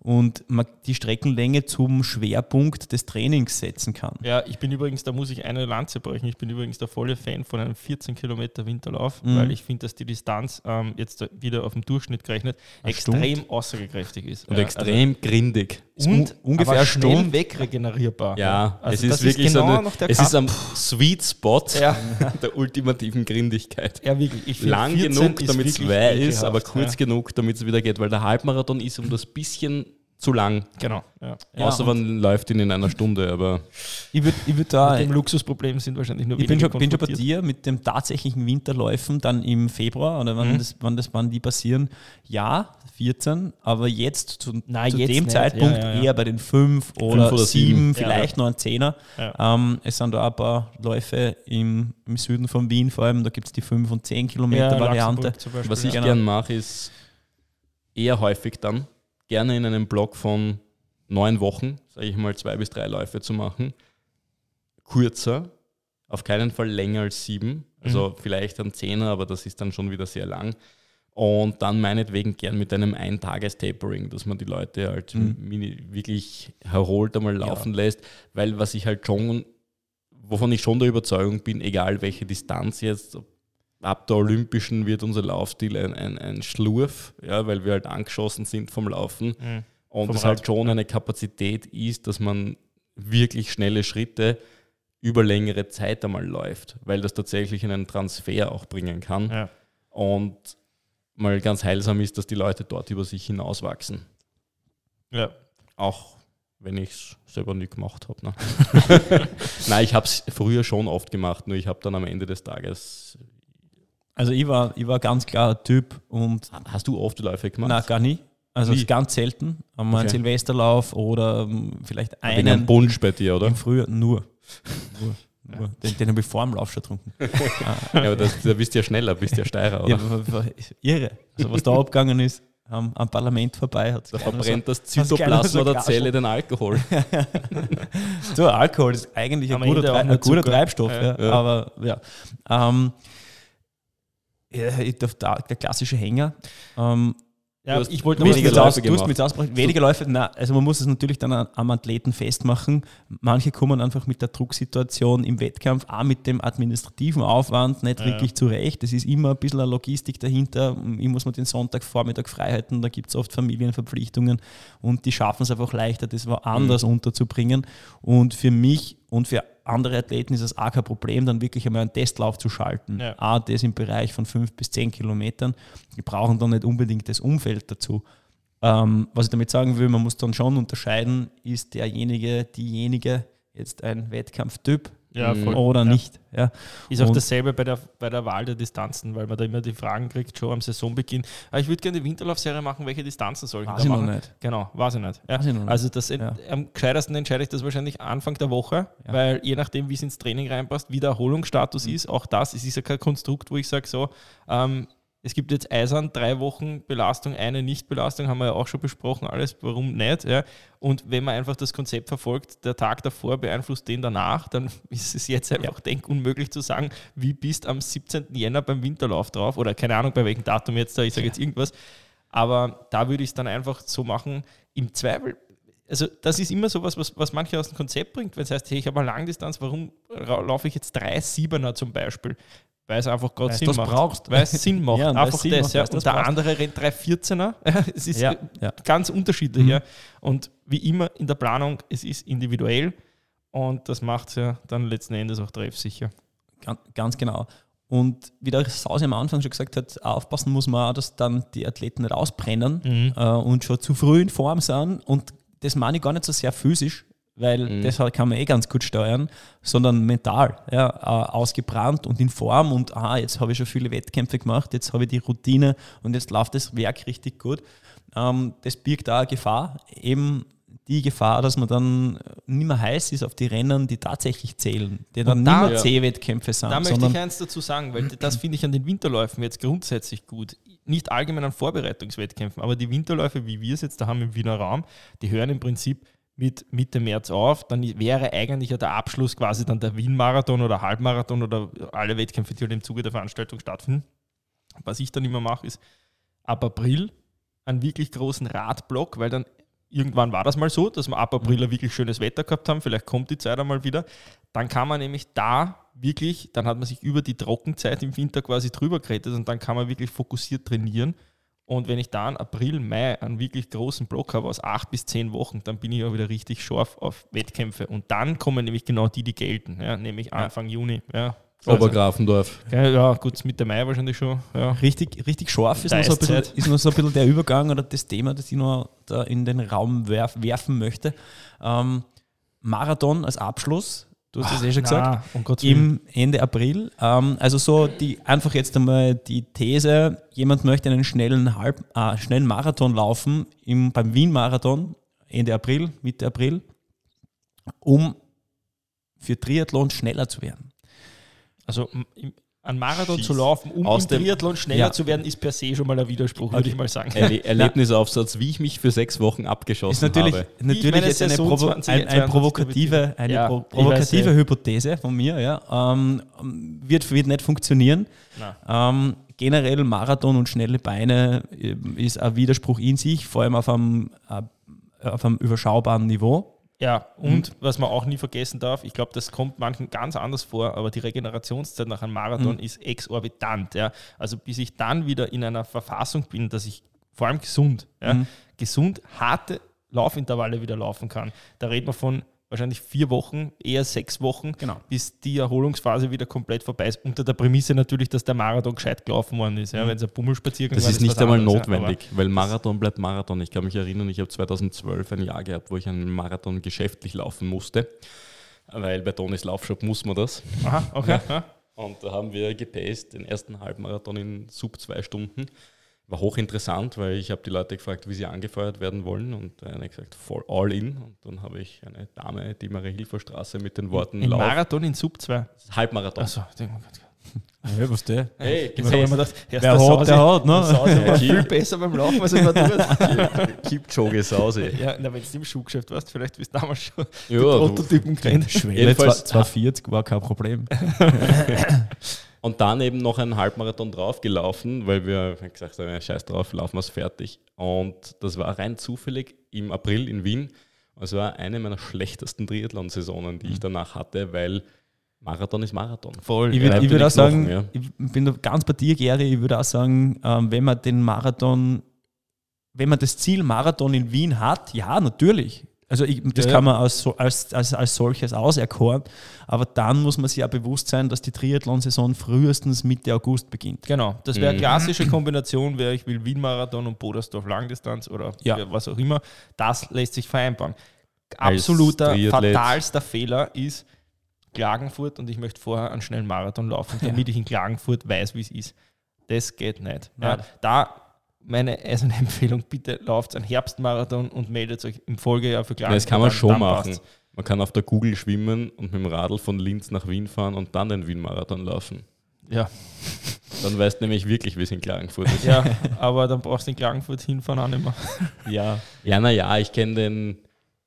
und man die Streckenlänge zum Schwerpunkt des Trainings setzen kann. Ja, ich bin übrigens, da muss ich eine Lanze brechen, ich bin übrigens der volle Fan von einem 14 Kilometer Winterlauf, Mhm. weil ich finde, dass die Distanz ähm, jetzt wieder auf dem Durchschnitt gerechnet extrem aussagekräftig ist. Und Ja, extrem grindig. also, und un- ungefähr aber schnell Stunde. wegregenerierbar. Ja, Also es ist wirklich genau so eine, noch der es ist am Sweet Spot Ja. der ultimativen Grindigkeit. Ja, wirklich. Ich Lang 14 genug, ist damit es weh ist, aber kurz ja. genug, damit es wieder geht, weil der Halbmarathon ist um das bisschen zu lang. Genau. Ja. Ja, Außer man läuft ihn in einer Stunde, aber Ich würde ich würd da Mit dem Luxusproblem sind wahrscheinlich nur Ich bin wenige schon, bin schon bei dir mit dem tatsächlichen Winterläufen dann im Februar oder wann, Mhm. das, wann, das, wann die passieren. Ja, 14, aber jetzt zu, Nein, zu jetzt dem nicht. Zeitpunkt Ja, ja, ja. eher bei den 5 oder, oder 7, sieben. vielleicht noch ein 10er. Ja. Ähm, es sind da ein paar Läufe im, im Süden von Wien vor allem, da gibt es die 5 und 10 Kilometer Variante. Was ich ja. Genau. gern mache, ist eher häufig dann, gerne in einem Block von neun Wochen, sage ich mal, zwei bis drei Läufe zu machen. Kurzer, auf keinen Fall länger als sieben. Also vielleicht ein Zehner, aber das ist dann schon wieder sehr lang. Und dann meinetwegen gern mit einem Eintagestapering, dass man die Leute halt Mhm. wirklich erholt einmal laufen lässt, weil was ich halt schon, wovon ich schon der Überzeugung bin, egal welche Distanz jetzt, ob ab der Olympischen wird unser Laufstil ein, ein, ein Schlurf, ja, weil wir halt angeschossen sind vom Laufen Mhm. und Vom es halt schon eine Kapazität ist, dass man wirklich schnelle Schritte über längere Zeit einmal läuft, weil das tatsächlich einen Transfer auch bringen kann Ja. und mal ganz heilsam ist, dass die Leute dort über sich hinauswachsen. Ja. Auch wenn ich es selber nie gemacht habe. Ne? Nein, ich habe es früher schon oft gemacht, nur ich habe dann am Ende des Tages. Also ich war, ich war ganz klar ein Typ und Hast du oft Läufe gemacht? na gar nie. Also Nie? ganz selten. Einmal einen Okay. Silvesterlauf oder ähm, vielleicht einen Bunsch bei dir, oder? im Frühjahr nur. nur, nur. Den, den habe ich vor dem Lauf schon getrunken. Ja, aber das, da bist du ja schneller, bist ja steirer, oder? Ja, irre. Also was da abgegangen ist. am, am Parlament vorbei. Hat's Da verbrennt das gleich noch Zytoplasma so der Zelle den Alkohol. So, Alkohol ist eigentlich ein guter, ein guter Zucker. Treibstoff, Ja. ja. Ja. aber ja. Ähm, ja, ich darf da, der klassische Hänger. Ähm, Ja, hast ich wollte Weniger Läufe aus, du hast gemacht. mit. Weniger Läufe, nein, also man muss es natürlich dann an- am Athleten festmachen. Manche kommen einfach mit der Drucksituation im Wettkampf, auch mit dem administrativen Aufwand nicht Ja. wirklich zurecht. Es ist immer ein bisschen eine Logistik dahinter. Ich muss mir den Sonntagvormittag frei halten, da gibt es oft Familienverpflichtungen und die schaffen es einfach leichter, das woanders unterzubringen. Und für mich und für andere Athleten ist es auch kein Problem, dann wirklich einmal einen Testlauf zu schalten. Ja. Auch das im Bereich von fünf bis zehn Kilometern. Die brauchen dann nicht unbedingt das Umfeld dazu. Ähm, was ich damit sagen will, man muss dann schon unterscheiden, ist derjenige, diejenige jetzt ein Wettkampftyp Ja, voll. oder Ja. nicht. Ja. Ist auch Und- dasselbe bei der, bei der Wahl der Distanzen, weil man da immer die Fragen kriegt, schon am Saisonbeginn. Ah, ich würde gerne die Winterlaufserie machen, welche Distanzen soll ich Weiß da ich noch machen? nicht. Genau, weiß ich nicht. Ja. Weiß ich noch nicht. Also das Ja. am gescheitesten entscheide ich das wahrscheinlich Anfang der Woche, Ja. weil je nachdem, wie es ins Training reinpasst, wie der Erholungsstatus Mhm. ist, auch das, es ist ja kein Konstrukt, wo ich sage so, ähm, es gibt jetzt Eisern, drei Wochen Belastung, eine Nichtbelastung, haben wir ja auch schon besprochen, alles, warum nicht. Ja? Und wenn man einfach das Konzept verfolgt, der Tag davor beeinflusst den danach, dann ist es jetzt einfach denkunmöglich zu sagen, wie bist am 17. Jänner beim Winterlauf drauf oder keine Ahnung, bei welchem Datum jetzt da, ich sage jetzt irgendwas. Aber da würde ich es dann einfach so machen, im Zweifel, also das ist immer so was, was, manche aus dem Konzept bringt, wenn es heißt, hey, ich habe eine Langdistanz, warum laufe ich jetzt drei Siebener zum Beispiel? Weil es einfach gerade Sinn das macht. Weil es Sinn macht. Einfach Sinn das. macht, ja. Und das der brauchst. andere rennt 3,14er. es ist Ja, ja. ganz unterschiedlich. Mhm. Ja. Und wie immer in der Planung, es ist individuell und das macht es ja dann letzten Endes auch treffsicher. Ganz, ganz genau. Und wie der Sausi am Anfang schon gesagt hat, aufpassen muss man auch, dass dann die Athleten nicht ausbrennen Mhm. äh, und schon zu früh in Form sind. Und das meine ich gar nicht so sehr physisch, weil Mhm. das kann man eh ganz gut steuern, sondern mental. Ja, äh, ausgebrannt und in Form und ah, jetzt habe ich schon viele Wettkämpfe gemacht, jetzt habe ich die Routine und jetzt läuft das Werk richtig gut. Ähm, das birgt auch eine Gefahr, eben die Gefahr, dass man dann nicht mehr heiß ist auf die Rennen, die tatsächlich zählen, die dann Und nicht da- mehr C-Wettkämpfe sind, Da möchte ich eins dazu sagen, weil das finde ich an den Winterläufen jetzt grundsätzlich gut. Nicht allgemein an Vorbereitungswettkämpfen, aber die Winterläufe, wie wir es jetzt da haben im Wiener Raum, die hören im Prinzip mit Mitte März auf. Dann wäre eigentlich ja der Abschluss quasi dann der Wien-Marathon oder Halbmarathon oder alle Wettkämpfe, die halt im Zuge der Veranstaltung stattfinden. Was ich dann immer mache, ist ab April einen wirklich großen Radblock, weil dann irgendwann war das mal so, dass wir ab April ein wirklich schönes Wetter gehabt haben. Vielleicht kommt die Zeit einmal wieder. Dann kann man nämlich da wirklich, dann hat man sich über die Trockenzeit im Winter quasi drüber gerettet und dann kann man wirklich fokussiert trainieren. Und wenn ich dann April, Mai einen wirklich großen Block habe aus acht bis zehn Wochen, dann bin ich auch wieder richtig scharf auf Wettkämpfe. Und dann kommen nämlich genau die, die gelten, ja, nämlich Anfang Juni. Ja. Also, Obergrafendorf. okay, ja, gut, Mitte Mai wahrscheinlich schon. Ja. richtig, richtig scharf ist noch, so bisschen, ist noch so ein bisschen der Übergang oder das Thema, das ich noch da in den Raum werf, werfen möchte. Ähm, Marathon als Abschluss, du hast es eh schon gesagt. Um im Ende April. Ähm, also so die einfach jetzt einmal die These, jemand möchte einen schnellen Halb, äh, schnellen Marathon laufen im, beim Wien-Marathon Ende April, Mitte April, um für Triathlon schneller zu werden. Also m- im- ein Marathon Schieß. zu laufen, um Aus im dem- Triathlon schneller Ja. zu werden, ist per se schon mal ein Widerspruch, würde ich mal sagen. Erle Erlebnisaufsatz, wie ich mich für sechs Wochen abgeschossen Ist natürlich, habe. natürlich jetzt eine, Provo 20, ein, eine 22 provokative, eine Ja, pro weiß, provokative ja. Hypothese von mir. Ja, ähm, wird, wird nicht funktionieren. Ähm, generell Marathon und schnelle Beine äh, ist ein Widerspruch in sich, vor allem auf einem, äh, auf einem überschaubaren Niveau. Ja, und was man auch nie vergessen darf, ich glaube, das kommt manchen ganz anders vor, aber die Regenerationszeit nach einem Marathon ist exorbitant. Ja. Also bis ich dann wieder in einer Verfassung bin, dass ich vor allem gesund, ja, Mhm. gesund harte Laufintervalle wieder laufen kann. Da reden wir von wahrscheinlich vier Wochen, eher sechs Wochen, Genau. bis die Erholungsphase wieder komplett vorbei ist. Unter der Prämisse natürlich, dass der Marathon gescheit gelaufen worden ist. Ja. Wenn es ein Bummelspaziergang Das war, ist nicht einmal anderes, notwendig, weil Marathon bleibt Marathon. Ich kann mich erinnern, ich habe 2012 ein Jahr gehabt, wo ich einen Marathon geschäftlich laufen musste, weil bei Tonis Laufshop muss man das. Aha, okay. Ja. Und da haben wir gepaced, den ersten Halbmarathon in sub zwei Stunden. War hochinteressant, weil ich habe die Leute gefragt, wie sie angefeuert werden wollen und einer gesagt, for all in. Und dann habe ich eine Dame, die Marie-Hilfer-Straße mit den Worten Lauf, Marathon in Sub 2. Halbmarathon. Achso, Ja, was der? Hey, Ich habe mir gedacht, erst Wer der hat, der hat, ne? Sause war Ja, viel besser beim Laufen, als er tut. Kipchoge Sause. Ja, na, wenn du im Schuhgeschäft warst, vielleicht bist du damals schon Ja, die du- Prototypen. Schwelle Jedenfalls- 240 war kein Problem. Und dann eben noch einen Halbmarathon draufgelaufen, weil wir gesagt haben, scheiß drauf, laufen wir es fertig. Und das war rein zufällig im April in Wien. Es war eine meiner schlechtesten Triathlon-Saisonen, die ich danach hatte, weil Marathon ist Marathon. Voll. Ich ja. würde würd auch sagen, machen, ich bin da ganz bei dir, Gary, ich würde auch sagen, ähm, wenn man den Marathon, wenn man das Ziel Marathon in Wien hat, ja, natürlich. Also ich, das Ja, kann man als, als, als, als solches auserkoren, aber dann muss man sich ja bewusst sein, dass die Triathlon-Saison frühestens Mitte August beginnt. Genau, das wäre eine Mhm. klassische Kombination, wäre ich will Wien-Marathon und Bodersdorf Langdistanz oder Ja. was auch immer. Das lässt sich vereinbaren. Absoluter fatalster Fehler ist Klagenfurt und ich möchte vorher einen schnellen Marathon laufen, damit ich in Klagenfurt weiß, wie es ist. Das geht nicht. Ja, da meine eiserne Empfehlung, bitte lauft einen Herbstmarathon und meldet euch im Folgejahr für Klagenfurt. das kann man an, schon dann machen. passt's. Man kann auf der Google schwimmen und mit dem Radl von Linz nach Wien fahren und dann den Wien-Marathon laufen. Ja. Dann weißt du nämlich wirklich, wie es in Klagenfurt ist. ja, aber dann brauchst du in Klagenfurt hinfahren auch nicht mehr. Ja. Ja, naja, ich kenne den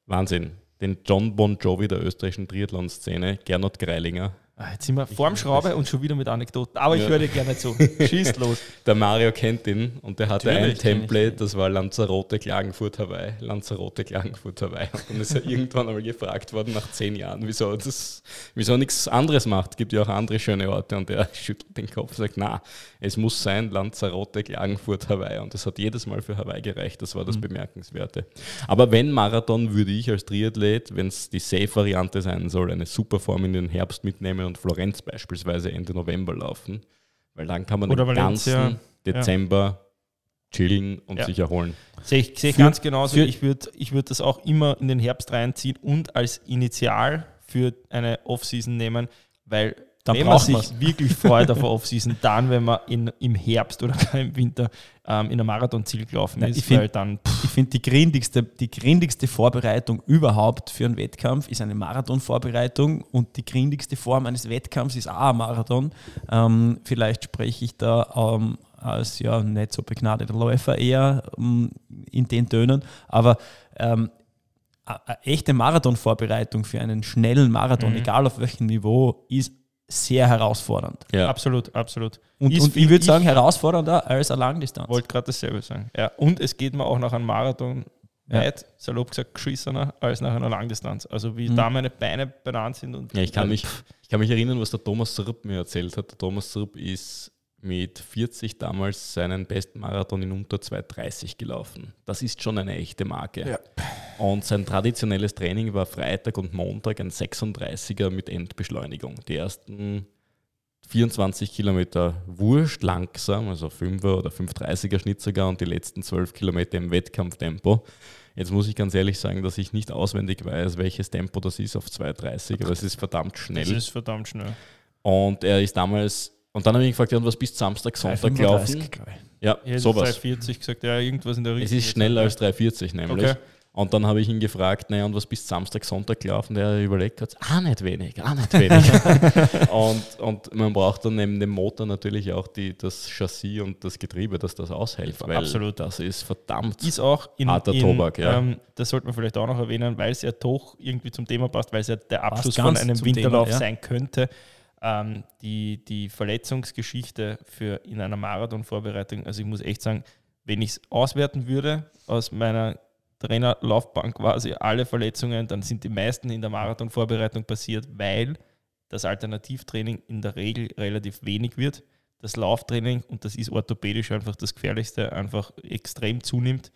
Wahnsinn. Den John Bon Jovi der österreichischen Triathlon-Szene, Gernot Greilinger. Ah, Jetzt sind wir vorm Schraube und schon wieder mit Anekdoten. Aber ich Ja. höre dir gerne zu. Schießt los. Der Mario kennt ihn und der hatte Natürlich ein ich Template, das war Lanzarote, Klagenfurt, Hawaii. Lanzarote, Klagenfurt, Hawaii. Und dann ist er irgendwann einmal gefragt worden, nach zehn Jahren, wieso er, das, wieso er nichts anderes macht. Es gibt ja auch andere schöne Orte. Und er schüttelt den Kopf und sagt, na, es muss sein Lanzarote, Klagenfurt, Hawaii. Und das hat jedes Mal für Hawaii gereicht. Das war das Bemerkenswerte. Aber wenn Marathon, würde ich als Triathlet, wenn es die Safe-Variante sein soll, eine Superform in den Herbst mitnehmen und Florenz beispielsweise Ende November laufen. Weil dann kann man Oder den Valencia, ganzen Dezember chillen und Ja. sich erholen. Sehe ich, sehe ich Für- ganz genauso. für- ich würde ich würd das auch immer in den Herbst reinziehen und als Initial für eine Off-Season nehmen, weil Dann wenn man sich man's. wirklich freut auf eine Off-Season, dann, wenn man in, im Herbst oder im Winter ähm, in einem Marathonziel gelaufen Nein, ist, ich find- finde, die grindigste, die grindigste Vorbereitung überhaupt für einen Wettkampf ist eine Marathonvorbereitung und die grindigste Form eines Wettkampfs ist auch ein Marathon. Ähm, vielleicht spreche ich da ähm, als ja nicht so begnadeter Läufer eher ähm, in den Tönen, aber ähm, a- a- echte Marathonvorbereitung für einen schnellen Marathon, Mhm. egal auf welchem Niveau, ist sehr herausfordernd. Ja. absolut, absolut. Und, Ist, und ich würde sagen, herausfordernder als eine Langdistanz. wollte gerade dasselbe sagen. Ja, und es geht mir auch nach einem Marathon Ja. weit, salopp gesagt, geschissener als nach einer Langdistanz. Also wie Mhm. da meine Beine benannt sind. Und Ja, ich kann mich, ich kann mich erinnern, was der Thomas Zrupp mir erzählt hat. Der Thomas Zrupp ist mit 40 damals seinen besten Marathon in unter 2,30 gelaufen. Das ist schon eine echte Marke. Und sein traditionelles Training war Freitag und Montag ein 36er mit Endbeschleunigung. Die ersten 24 Kilometer wurscht langsam, also 5er oder 5,30er Schnitt sogar und die letzten 12 Kilometer im Wettkampftempo. Jetzt muss ich ganz ehrlich sagen, dass ich nicht auswendig weiß, welches Tempo das ist auf 2,30, aber es ist verdammt das schnell. ist verdammt schnell. Und er ist damals, und dann habe ich ihn gefragt, ja, und was bist du Samstag, Sonntag 3,35, gelaufen? Ja, Ich sowas. 240 gesagt, ja, irgendwas in der Es Richtung. ist schneller als 3,40 nämlich. Okay. Und dann habe ich ihn gefragt, naja, und was bist du Samstag, Sonntag gelaufen? Der überlegt hat, ah, nicht wenig, ah, nicht wenig. und, und man braucht dann neben dem Motor natürlich auch die, das Chassis und das Getriebe, dass das aushält. Weil Absolut. Das ist verdammt. Ist auch in, Harter in Tobak, ja. ähm, das sollte man vielleicht auch noch erwähnen, weil es ja doch irgendwie zum Thema passt, weil es ja der Abschluss von einem Winterlauf Thema, ja. sein könnte. Ähm, die, die Verletzungsgeschichte für in einer Marathonvorbereitung, also ich muss echt sagen, wenn ich es auswerten würde aus meiner Trainerlaufbahn quasi alle Verletzungen, dann sind die meisten in der Marathonvorbereitung passiert, weil das Alternativtraining in der Regel relativ wenig wird. Das Lauftraining, und das ist orthopädisch einfach das Gefährlichste, einfach extrem zunimmt.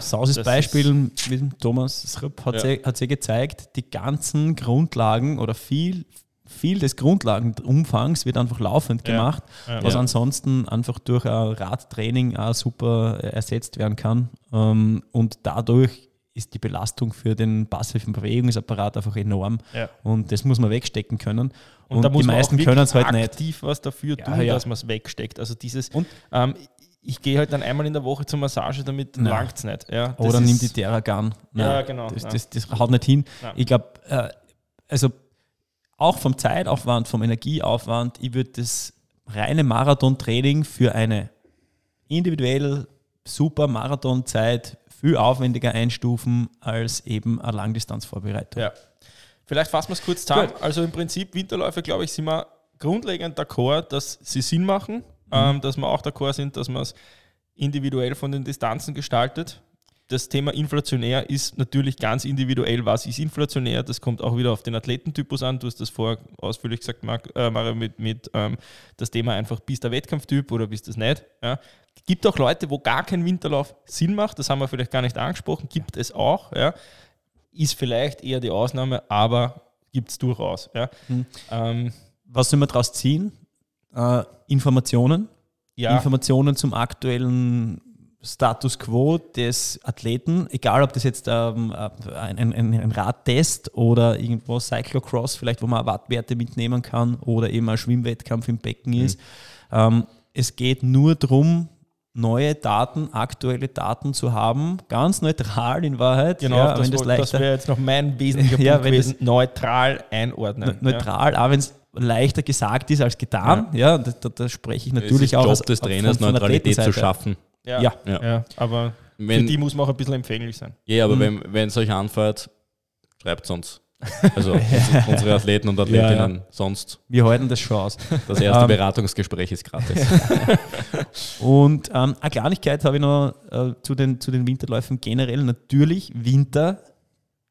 Sauses Das Beispiel mit Thomas Schrupp hat, Ja. sie, hat sie gezeigt, die ganzen Grundlagen oder viel, viel des Grundlagenumfangs wird einfach laufend Ja. gemacht, Ja. was Ja. ansonsten einfach durch ein Radtraining auch super ersetzt werden kann. Ähm, Und dadurch ist die Belastung für den passiven Bewegungsapparat einfach enorm. Ja. Und das muss man wegstecken können. Und, da muss die man meisten können es halt nicht. aktiv was dafür Ja, tun, ja. dass man es wegsteckt. Also dieses, Und- ähm, ich gehe halt dann einmal in der Woche zur Massage, damit Nein. langt es nicht. Ja, das Oder nimm die Terragun. Ja, genau, Das, das, das haut nicht hin. Nein. Ich glaube, äh, also auch vom Zeitaufwand, vom Energieaufwand, ich würde das reine Marathontraining für eine individuell super Marathonzeit viel aufwendiger einstufen als eben eine Langdistanzvorbereitung. Ja. Vielleicht fassen wir es kurz zusammen. Also im Prinzip Winterläufe, glaube ich, sind wir grundlegend d'accord, dass sie Sinn machen, mhm. ähm, dass wir auch d'accord sind, dass man es individuell von den Distanzen gestaltet. Das Thema inflationär ist natürlich ganz individuell. Was ist inflationär? Das kommt auch wieder auf den Athletentypus an. Du hast das vorher ausführlich gesagt, Marc, äh, Mario, mit, mit ähm, das Thema einfach, bist du der Wettkampftyp oder bist du das nicht? Ja. Gibt auch Leute, wo gar kein Winterlauf Sinn macht. Das haben wir vielleicht gar nicht angesprochen. Gibt es auch. Ja. Ist vielleicht eher die Ausnahme, aber gibt es durchaus. Ja. Mhm. Ähm, Was sollen wir daraus ziehen? Äh, Informationen. Ja. Informationen zum aktuellen Status quo des Athleten, egal ob das jetzt ähm, ein, ein, ein, Radtest oder irgendwo Cyclocross, vielleicht wo man Wattwerte mitnehmen kann oder eben ein Schwimmwettkampf im Becken mhm. ist. Ähm, es geht nur darum, neue Daten, aktuelle Daten zu haben, ganz neutral in Wahrheit. Genau, ja, das, das, das wäre jetzt noch mein wesentlicher ja, Punkt gewesen, neutral einordnen. Neutral, ja. auch wenn es leichter gesagt ist als getan. Ja, ja da, da, da spreche ich natürlich es auch Job aus, des Trainers, Neutralität zu schaffen. Ja, ja. ja. aber wenn, für die muss man auch ein bisschen empfänglich sein. Ja, aber mhm. wenn es euch anfällt, schreibt es uns. Also unsere Athleten und Athletinnen ja, ja. sonst. Wir halten das schon aus. Das erste ähm, Beratungsgespräch ist gratis. und ähm, eine Kleinigkeit habe ich noch äh, zu, den, zu den Winterläufen generell. Natürlich Winter,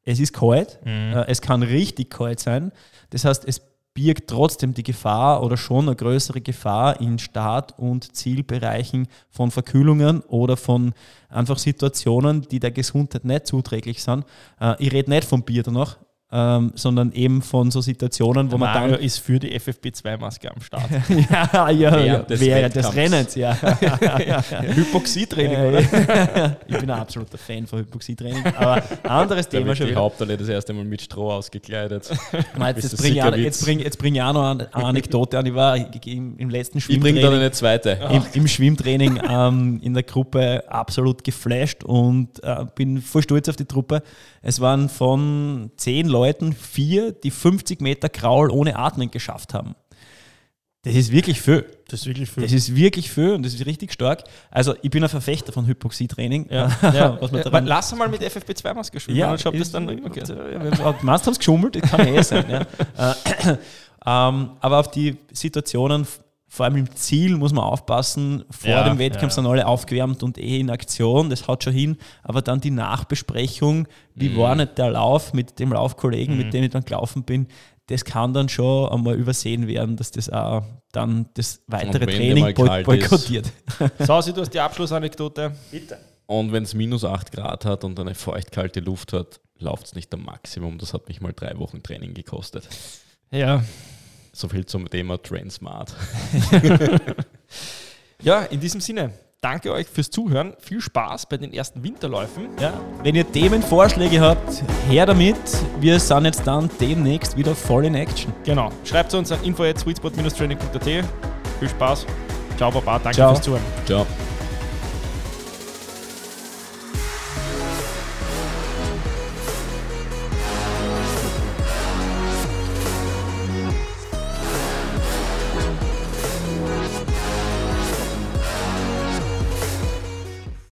es ist kalt, mhm. äh, es kann richtig kalt sein. Das heißt, es birgt trotzdem die Gefahr oder schon eine größere Gefahr in Start- und Zielbereichen von Verkühlungen oder von einfach Situationen, die der Gesundheit nicht zuträglich sind. Äh, ich rede nicht vom Bier danach, ähm, sondern eben von so Situationen, wo Mario man dann. ist für die FFP2-Maske am Start. ja, ja, während des, während des Rennens, ja. Hypoxietraining, oder? ich bin ein absoluter Fan von Hypoxietraining, aber anderes Thema da schon. Die Hauptallee das erste Mal mit Stroh ausgekleidet. Jetzt, jetzt bringe ich, jetzt bring, jetzt bring ich auch noch eine Anekdote an. Ich war im, im letzten Schwimmtraining. Ich bringe dann eine zweite. Im, im Schwimmtraining ähm, in der Gruppe absolut geflasht und äh, bin voll stolz auf die Truppe. Es waren von zehn Leuten vier, die 50 Meter Kraul ohne Atmen geschafft haben. Das ist wirklich viel. Das ist wirklich viel. Das ist wirklich viel und das ist richtig stark. Also ich bin ein Verfechter von Hypoxietraining. Ja. ja. Was man daran Lass mal mit FFP2-Maske schwimmen. Ja, ich das dann. Okay. Ja, Meinst haben es geschummelt? Das kann ja eh sein. Ja. Äh, ähm, aber auf die Situationen vor allem im Ziel muss man aufpassen. Vor ja, dem Wettkampf ja. sind alle aufgewärmt und eh in Aktion, das haut schon hin. Aber dann die Nachbesprechung, wie mhm. war nicht der Lauf mit dem Laufkollegen, mhm. mit dem ich dann gelaufen bin, das kann dann schon einmal übersehen werden, dass das auch dann das weitere Training boykottiert. Sausi, du hast die Abschlussanekdote. Bitte. Und wenn es minus 8 Grad hat und eine feuchtkalte Luft hat, läuft es nicht am Maximum. Das hat mich mal drei Wochen Training gekostet. Ja, so viel zum Thema Train Smart. ja, in diesem Sinne, danke euch fürs Zuhören. Viel Spaß bei den ersten Winterläufen. Ja, wenn ihr Themenvorschläge habt, her damit. Wir sind jetzt dann demnächst wieder voll in Action. Genau. Schreibt uns an info@sweetspot-training.at. Viel Spaß. Ciao, Baba. Danke Ciao. fürs Zuhören. Ciao.